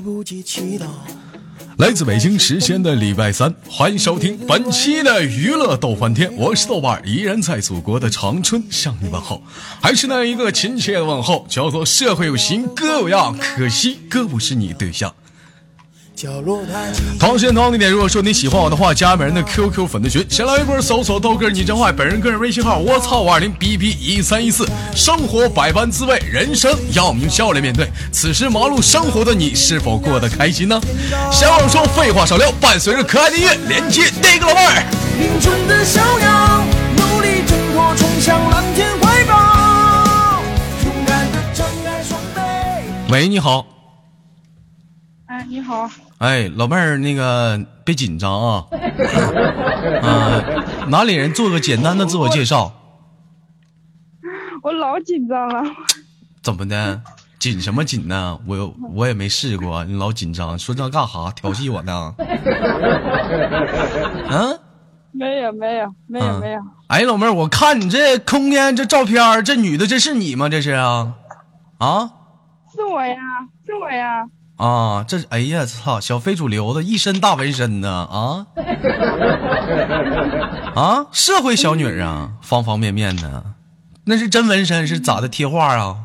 来不及祈祷。来自北京时间的礼拜三，欢迎收听本期的娱乐逗翻天，我是豆瓣，依然在祖国的长春向你问候，还是那一个亲切的问候，叫做社会有型哥有样，可惜哥不是你对象。同时间同地点，如果说你喜欢我的话，加本人的 QQ 粉丝群，先来一波搜索豆哥你真坏，本人个人微信号我操五二零 B B 一三一四。生活百般滋味，人生要用笑来面对。此时忙碌生活的你，是否过得开心呢？闲话少说，废话少聊，伴随着可爱的音乐，连接第一个老妹儿。喂，你好。哎，你好。哎，老妹儿，那个别紧张啊，啊，哪里人？做个简单的自我介绍。我老紧张了。怎么的？紧什么紧呢？我我也没试过，你老紧张，说这干哈？调戏我呢？嗯？没有没有没有没有。哎，老妹儿，我看你这空间这照片，这女的这是你吗？这是啊？啊？是我呀，是我呀。啊，这哎呀，操！小非主流的一身大纹身呢，啊 啊，社会小女人啊，方方面面的，那是真纹身是咋的？贴画啊？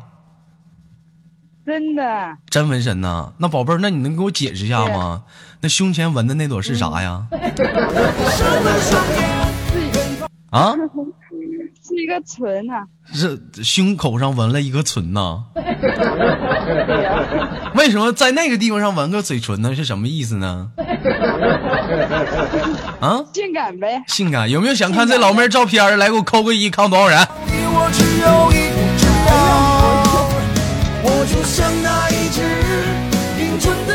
真的？真纹身呐？那宝贝儿，那你能给我解释一下吗？那胸前纹的那朵是啥呀？啊？是一个唇呐，是胸口上纹了一个唇呐。为什么在那个地方上纹个嘴唇呢？是什么意思呢？啊，性感呗。性感，有没有想看这老妹儿照片？来给我扣个一，看多少人？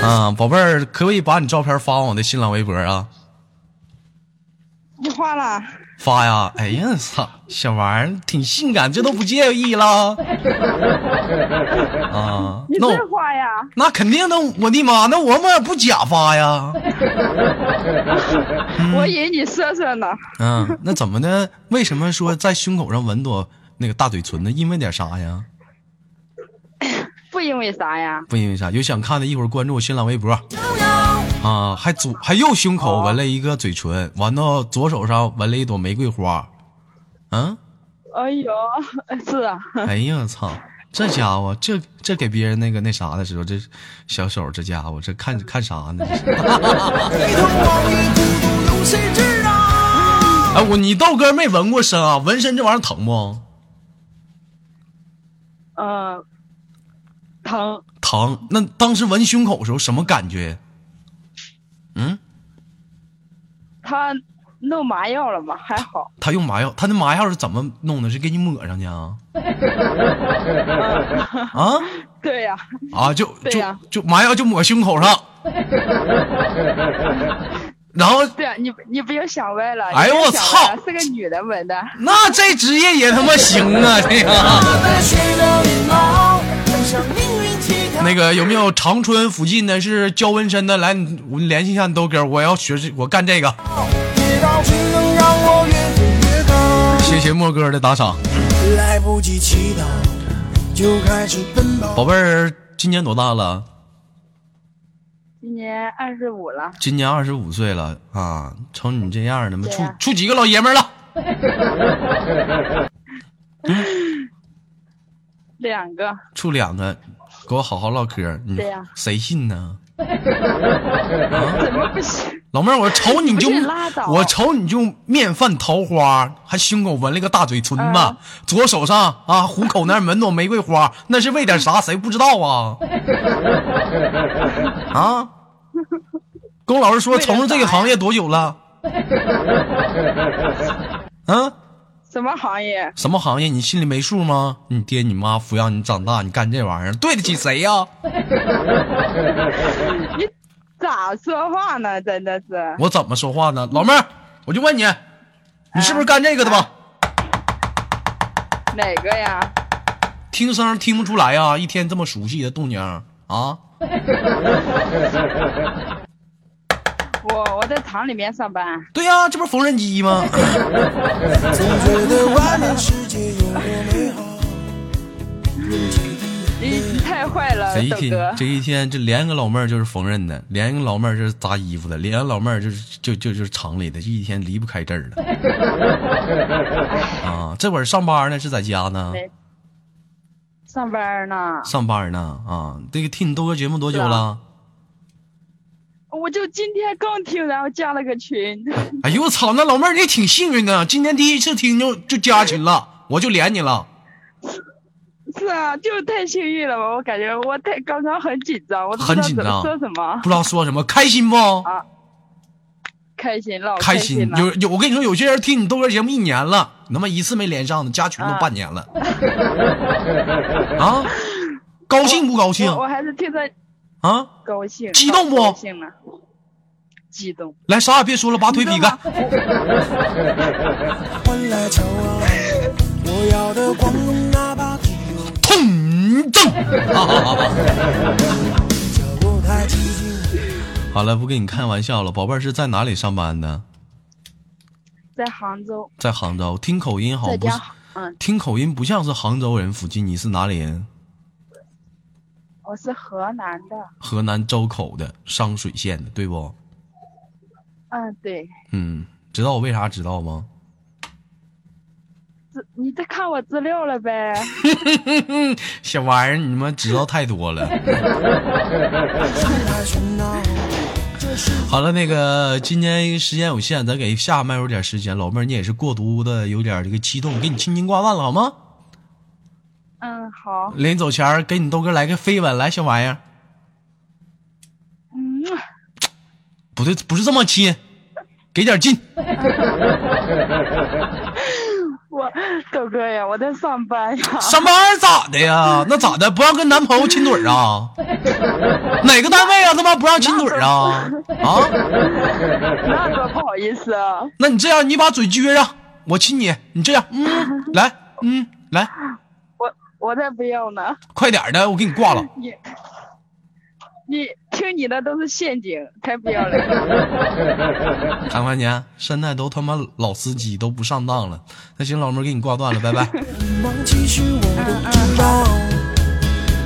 啊，宝贝儿，可不可以把你照片发我的新浪微博啊？你画了。发呀！哎呀，操，小玩意儿挺性感，这都不介意了 啊？你真发呀？那肯定的，我的妈，那我们不假发呀？我以为你色色呢。嗯，那怎么的？为什么说在胸口上纹朵那个大嘴唇呢？因为点啥呀？不因为啥呀？不因为啥？有想看的，一会儿关注我新浪微博。啊，还左还右胸口纹了一个嘴唇，完到左手上纹了一朵玫瑰花，嗯，哎呦，是啊，哎呀，操，这家伙，这这给别人那个那啥的时候，这小手，这家伙，这看看啥呢？哎，我你豆哥没纹过身啊？纹身这玩意儿疼不？嗯，疼疼。那当时纹胸口的时候什么感觉？嗯，他弄麻药了吗？还好。他用麻药，他那麻药是怎么弄的？是给你抹上去啊？啊？对呀。啊，就就就麻药就抹胸口上。然后。对啊，你你不要想歪了。哎呦我操！是个女的纹的。那这职业也他妈行啊！这个。那个有没有长春附近的是教纹身的？来，我联系一下你豆哥，我要学这，我干这个。谢谢莫哥的打赏。宝贝儿，今年多大了？今年二十五了。今年二十五岁了啊！瞅你这样的嘛，处处几个老爷们了？两个。处两个。给我好好唠嗑，你谁信呢？怎么不行？老妹儿，我瞅你就我瞅你就面泛桃花，还胸口纹了个大嘴唇子，左手上啊虎口那纹朵玫瑰花，那是为点啥？谁不知道啊？啊？跟我老师说，从事这个行业多久了？嗯？什么行业？什么行业？你心里没数吗？你爹你妈抚养你长大，你干这玩意儿对得起谁呀？你咋说话呢？真的是我怎么说话呢？老妹儿，我就问你，你是不是干这个的吧？哪个呀？听声听不出来呀，一天这么熟悉的动静啊。我我在厂里面上班。对呀，这不是缝纫机吗？你你太坏了，这一天。这一天，这连个老妹儿就是缝纫的，连个老妹儿就是扎衣服的，连个老妹儿就是就就就是厂里的，这一天离不开这儿了。啊，这会儿上班呢，是在家呢？上班呢，上班呢？啊，这个听你豆哥节目多久了？我就今天刚听，然后加了个群。哎呦我操，那老妹儿你挺幸运的，今天第一次听就就加群了，我就连你了。是啊，就太幸运了吧！我感觉我太刚刚很紧张，我都不知道怎么很紧张说什么不。知道说什么，开心不？啊开心，老开心了。有有，我跟你说，有些人听你豆哥节目一年了，你他妈一次没连上呢，加群都啊半年了。啊，高兴不高兴我我还是听着啊？高兴，激动不高兴了，激动。来，啥也别说了，把腿比干。痛正。角落太寂静。好了，不跟你开玩笑了，宝贝儿是在哪里上班的？在杭州，在杭州。听口音好不嗯，听口音不像是杭州人附近，你是哪里人？我是河南的。河南周口的，商水县的，对不？嗯，对。嗯，知道我为啥知道吗？资你在看我资料了呗？小玩意儿，你们知道太多了。好了，那个今天时间有限，咱给下麦有点时间。老妹儿，你也是过度的有点这个激动，给你轻轻挂断了好吗？嗯，好。临走前儿给你豆哥来个飞吻，来小玩意儿，嗯，不对，不是这么亲，给点劲。我豆哥呀，我在上班呀。上班咋的呀？那咋的？不让跟男朋友亲嘴儿啊？哪个单位啊？他妈不让亲嘴儿啊？啊？那多不好意思啊！那你这样，你把嘴撅上，我亲你。你这样，嗯，来，嗯，来，我我才不要呢！快点儿的，我给你挂了。你你听你的都是陷阱，才不要嘞！看看你，现在都他妈老司机都不上当了。那行，老妹儿给你挂断了，拜拜。忘记是我的主张，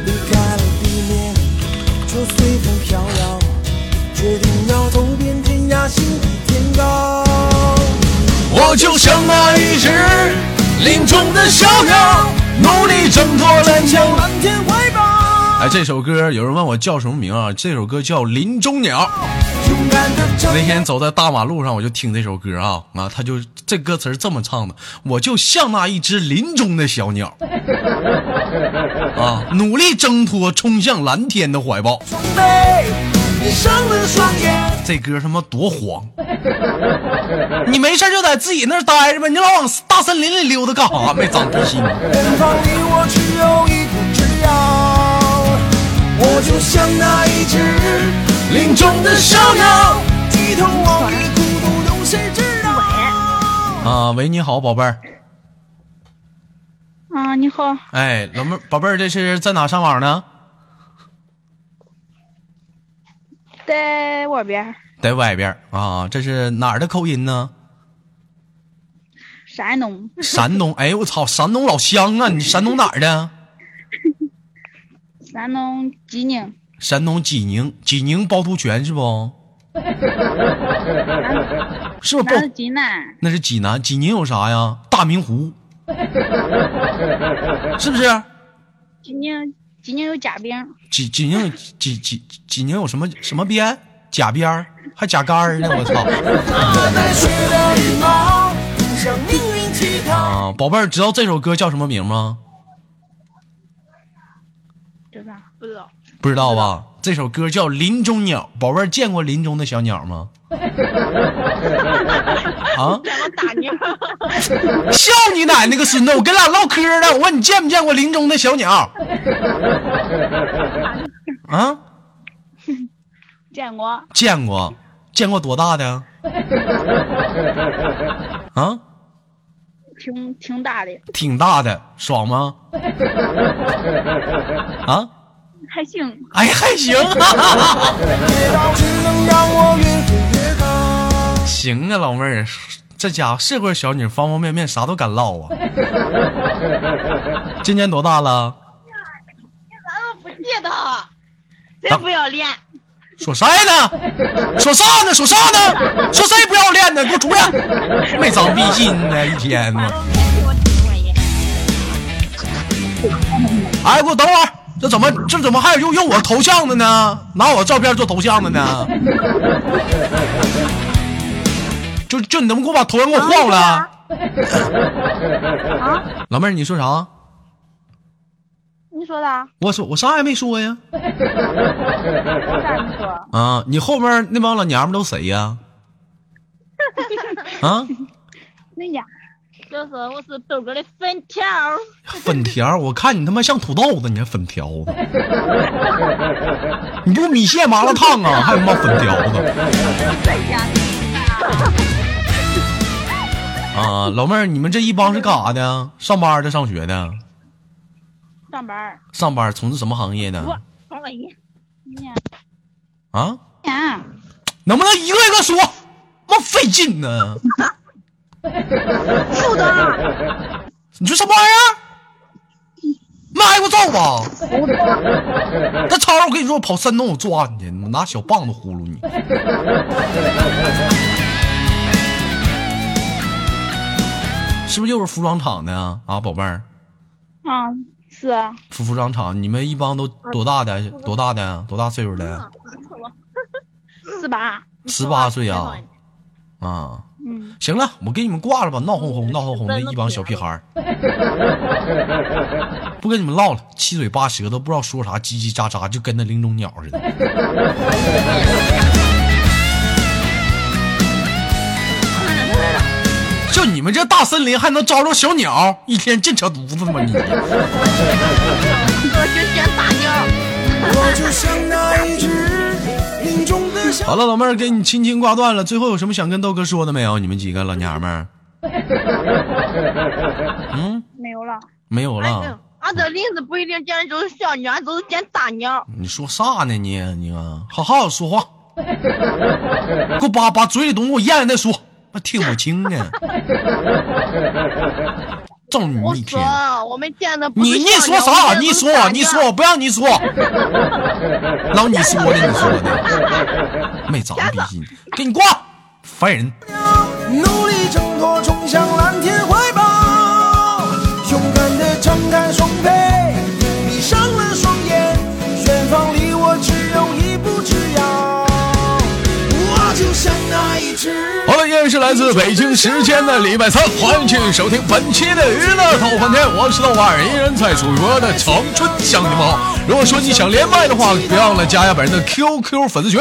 离开了地面，就随风飘摇，决定要走遍天涯，心比天高。我就像那一只林中的小鸟，努力挣脱蓝向翔。蓝天怀抱，哎，这首歌有人问我叫什么名啊？这首歌叫《林中鸟》。那天走在大马路上，我就听这首歌啊啊，他就这歌词这么唱的：我就像那一只林中的小鸟，啊，努力挣脱，冲向蓝天的怀抱。上了双眼。这歌他妈多黄！你没事就在自己那儿待着呗，你老往大森林里溜达干啥？没长逼心。远方离我只有一步之遥，我就像那一只林中的小鸟，低头望月，孤独有谁知道？啊，喂，你好，宝贝儿。啊，你好，哎，老妹儿，宝贝儿，这是在哪上网呢？在外边，在外边啊，这是哪儿的口音呢？山东，山东。哎呦我操，山东老乡啊！你山东哪儿的？山东济宁，山东济宁，济宁趵突泉是不？是不是趵？济南，那是济南，济宁有啥呀？大明湖，是不是？济宁，济宁有夹饼，济济宁济济济宁有什么什么边？假边儿还假杆儿呢？我操！啊，宝贝儿，知道这首歌叫什么名吗？知道不知道？不知道吧？这首歌叫《林中鸟》，宝贝儿见过林中的小鸟吗？啊！笑你奶奶个孙子！我跟俩唠嗑呢，我问你见没见过林中的小鸟？啊，见过，见过，见过多大的？啊，挺挺大的，挺大的，爽吗？啊，还行。哎，还行，行啊，老妹儿，这家伙社会小女，方方面面啥都敢唠啊。今年多大了？真不要脸？说啥呢？说啥呢？说啥呢？说谁不要脸呢？给我出来！没长逼心呢，一天呢。哎，给我等会儿，这怎么这怎么还有用用我头像的呢？拿我照片做头像的呢？就就你能不能给我把头像给我换了？啊？老妹儿，你说啥？你说的？我说我啥也没说呀。我咋没说？啊，你后面那帮老娘们都谁呀？啊，那家就是我是豆哥的粉条，粉条，我看你他妈像土豆子，你还粉条子？你不米线麻辣烫啊，还他妈粉条子？啊，老妹儿，你们这一帮是干啥的？上班的，上学的？上班。上班从事什么行业呢？我啊，呀，能不能一个一个说？妈费劲呢！是的，你说什么玩意儿？妈挨过揍吧？那超儿，我跟你说，我跑山东我抓你去，我拿小棒子呼噜你。是不是又是服装厂的啊？啊，宝贝儿，啊，是啊，服服装厂，你们一帮都多大的？多大的？多大岁数的？十八。十八岁啊？啊，嗯，行了，我给你们挂了吧，闹哄哄、闹哄哄的一帮小屁孩儿，不跟你们唠了，七嘴八舌都不知道说啥，叽叽喳喳，就跟那林中鸟似的。就你们这大森林还能招着小鸟，一天净扯犊子吗你？我就选大鸟。我就像那一只林中的小好了，老妹儿给你轻轻挂断了，最后有什么想跟豆哥说的没有？你们几个老娘们儿？嗯，没有了。没有了。俺这林子不一定见的就是小鸟，俺都是见大鸟。你说啥呢你？你啊，好好说话，给我把把嘴里东西给我咽了再说，我听不清呢。揍你我一天！说我没见的你你说啥？你说你说，不让你说。老你说的，你说的，没长逼心，给你挂，烦人。努力挣脱，冲向蓝天来自北京时间的礼拜三，欢迎继续收听本期的娱乐逗翻天，我是豆瓣儿，依然在祖国的长春向你们好。如果说你想连麦的话，别忘了加一下本人的 QQ 粉丝群。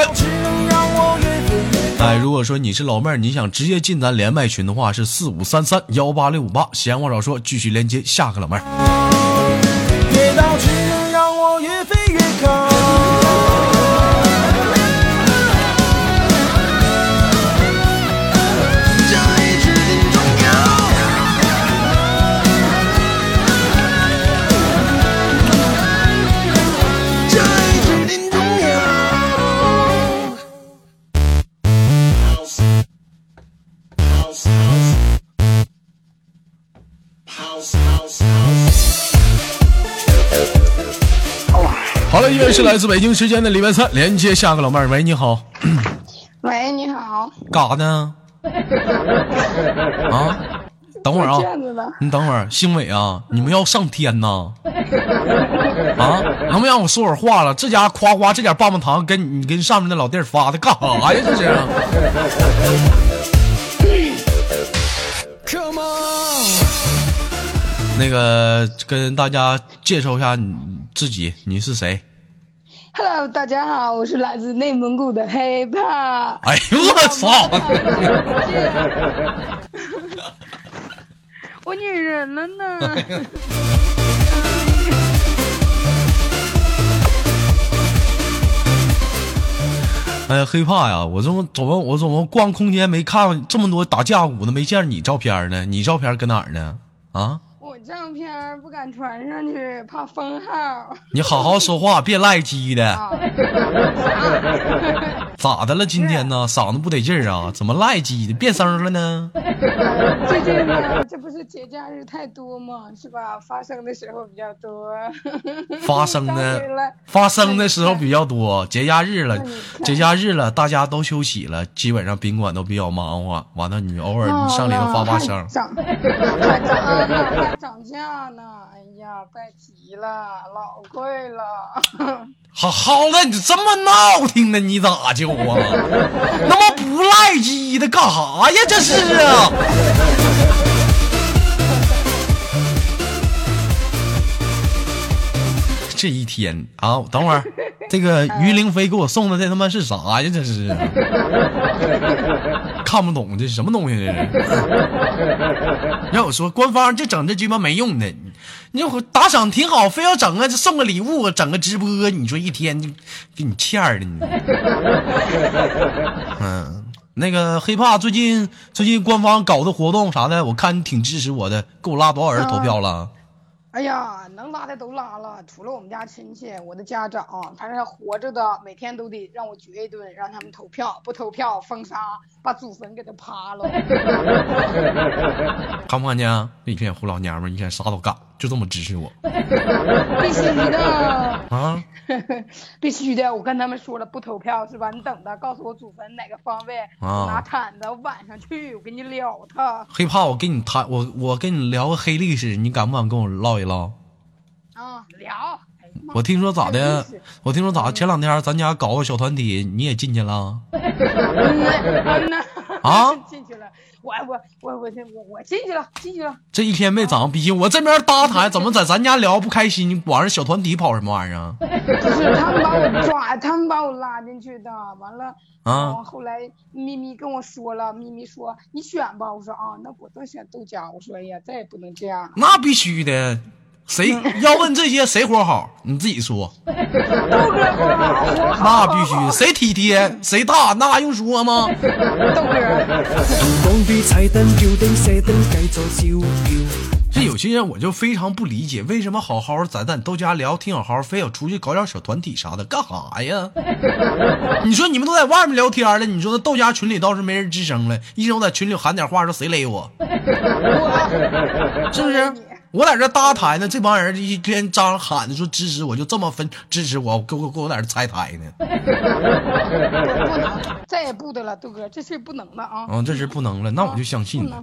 哎，如果说你是老妹儿，你想直接进咱连麦群的话，是四五三三幺八六五八。闲话少说，继续连接下个老妹儿。依然是来自北京时间的礼拜三，连接下个老妹儿。喂，你好，喂，你好。干啥呢？啊，等会儿啊？你等会儿，星伟啊，你们要上天呐？啊，能不能让我说会儿话了？这家伙夸夸这点棒棒糖跟你跟上面那老弟儿发的干啥呀？这是？Come on，那个跟大家介绍一下你自己，你是谁？Hello，大家好，我是来自内蒙古的黑怕。哎呦我操！我女人了呢。哎呀，黑怕呀！我怎么怎么我怎么逛空间没看这么多打架舞的，没见着你照片呢？你照片搁哪儿呢？啊！我照片不敢传上去，怕封号。你好好说话，别赖鸡的。啊，咋的了？今天呢？嗓子不得劲儿啊？怎么赖鸡的？变声了呢？最近呢，这不是节假日太多嘛，是吧？发生的时候比较多。发生的 发生的时候比较多，节假日了节假日了，大家都休息了，基本上宾馆都比较忙活。完了，你偶尔你上里头发发声，涨，还涨呢，涨价呢！哎呀，别提了，老贵了。好好的，你这么闹挺的，你咋就啊？那么不赖鸡的干啥呀？这是啊！这一天啊，等会儿，这个于凌飞给我送的这他妈是啥呀？这是看不懂，这是什么东西？这是？让我说，官方就整这鸡巴没用的，你这打赏挺好，非要整个送个礼物，整个直播，你说一天就给你欠儿的你。嗯，那个黑怕最近最近官方搞的活动啥的，我看你挺支持我的，给我拉多少人投票了？哎呀，能拉的都拉了，除了我们家亲戚，我的家长，反正活着的，每天都得让我绝一顿，让他们投票，不投票封杀，把祖坟给他扒了。看不看见一片胡老娘们，一天啥都干，就这么支持我 必须的，啊！必须的，我跟他们说了，不投票是吧？你等着，告诉我祖坟哪个方位，啊我拿铲子，我晚上去，我给你撩他。黑怕我跟你谈，我我跟你聊个黑历史，你敢不敢跟我唠一唠？啊，聊。我听说咋的？我听说咋？前两天咱家搞个小团体，你也进去了？嗯呐嗯呐啊进去了，我我我我我我进去了，进去了。这一天没长逼，我这边搭台，怎么在咱家聊不开心？晚上小团体跑什么玩意儿啊？不是他们把我抓，他们把我拉进去的。完了，啊后后来咪咪跟我说了，咪咪说你选吧。我说啊，那我都选豆家。我说哎呀，再也不能这样了。那必须的，谁要问这些谁活好？你自己说。那必须，谁体贴谁大，那还用说吗？这有些人我就非常不理解，为什么好好在咱豆家聊挺好好，非要出去搞点小团体啥的，干啥呀？你说你们都在外面聊天了，你说那豆家群里倒是没人吱声了，一直我在群里喊点话，说谁勒，我 是不是？我在这搭台呢，这帮人一天张喊着说支持我，就这么分支持我，给我给我在这拆台呢。不能，再也不得了，豆哥，这事不能了啊！啊，这事不能了，那我就相信了。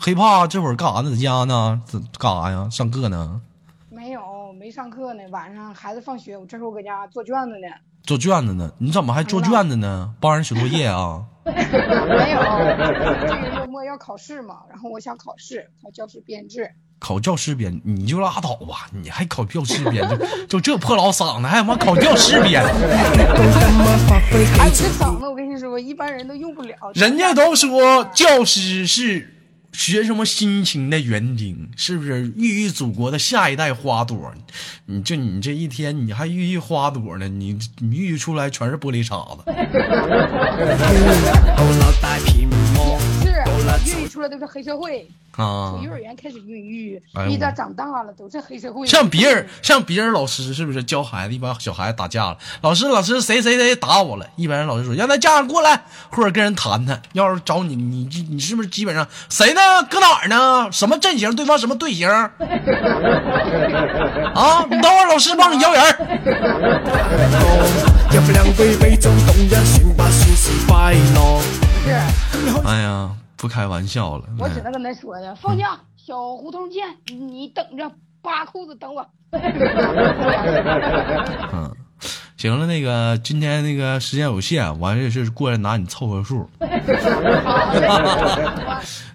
黑怕这会儿干啥呢？在家呢？这干啥呀？上课呢？没有，没上课呢。晚上孩子放学，我这会儿搁家做卷子呢。做卷子呢？你怎么还做卷子呢？帮人写作业啊？没有，这个周末要考试嘛，然后我想考试，考教师编制。考教师编，你就拉倒吧，你还考教师编，就 就这破老嗓子，还他妈考教师编？哎。这嗓子我跟你说，一般人都用不了。人家都说教师是学什么辛勤的园丁，是不是孕育祖国的下一代花朵？你就你这一天你还孕育花朵呢？你你孕育出来全是玻璃碴子。孕育出来都是黑社会，啊从幼儿园开始孕育一到长大了都是黑社会。像别人像别人老师是不是教孩子一般小孩子打架了？老师老师谁谁谁打我了？一般人老师说让他家长过来，或者跟人谈谈。要是找你，你你是不是基本上谁呢？搁哪儿呢？什么阵型？对方什么队形？啊，你等会儿老师帮你摇人哎呀，不开玩笑了。我只能跟他说的，放假小胡同见，你等着扒裤子等我。嗯，行了，那个今天那个时间有限，完也是过来拿你凑合数。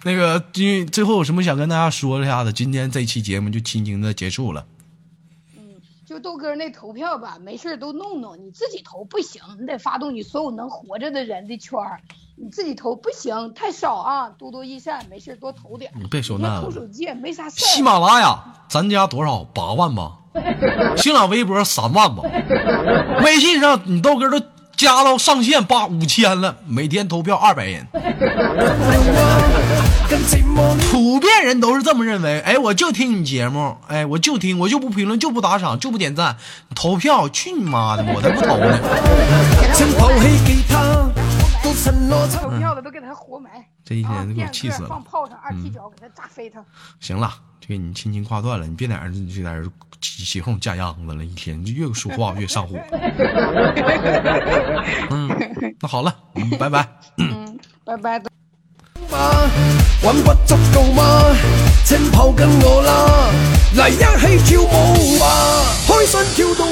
那个今最后有什么想跟大家说一下的？今天这期节目就轻轻的结束了。就豆哥那投票吧，没事都弄弄，你自己投不行，你得发动你所有能活着的人的圈儿，你自己投不行，太少啊，多多益善，没事儿多投点。你别说那投手机也没啥事。喜马拉雅，咱家多少？八万吧。新浪微博三万吧。微信上你豆哥都加到上限八五千了，每天投票二百人。普遍人都是这么认为。哎，我就听你节目，哎，我就听，我就不评论，就不打赏，就不点赞，投票，去你妈的，我才不投呢。承诺投票的都给他活埋。这一啊天都给我气死了放。炮上，二踢脚给他炸飞他。行了，就给你轻轻挂断了，你别在这儿就在这儿起起哄架秧子了，一天就越说话越上火。嗯，那好了，嗯，拜拜。嗯，拜拜。嘛，揾不足夠嗎？請抱緊我啦，嚟一起跳舞吧，開心跳到迷迷。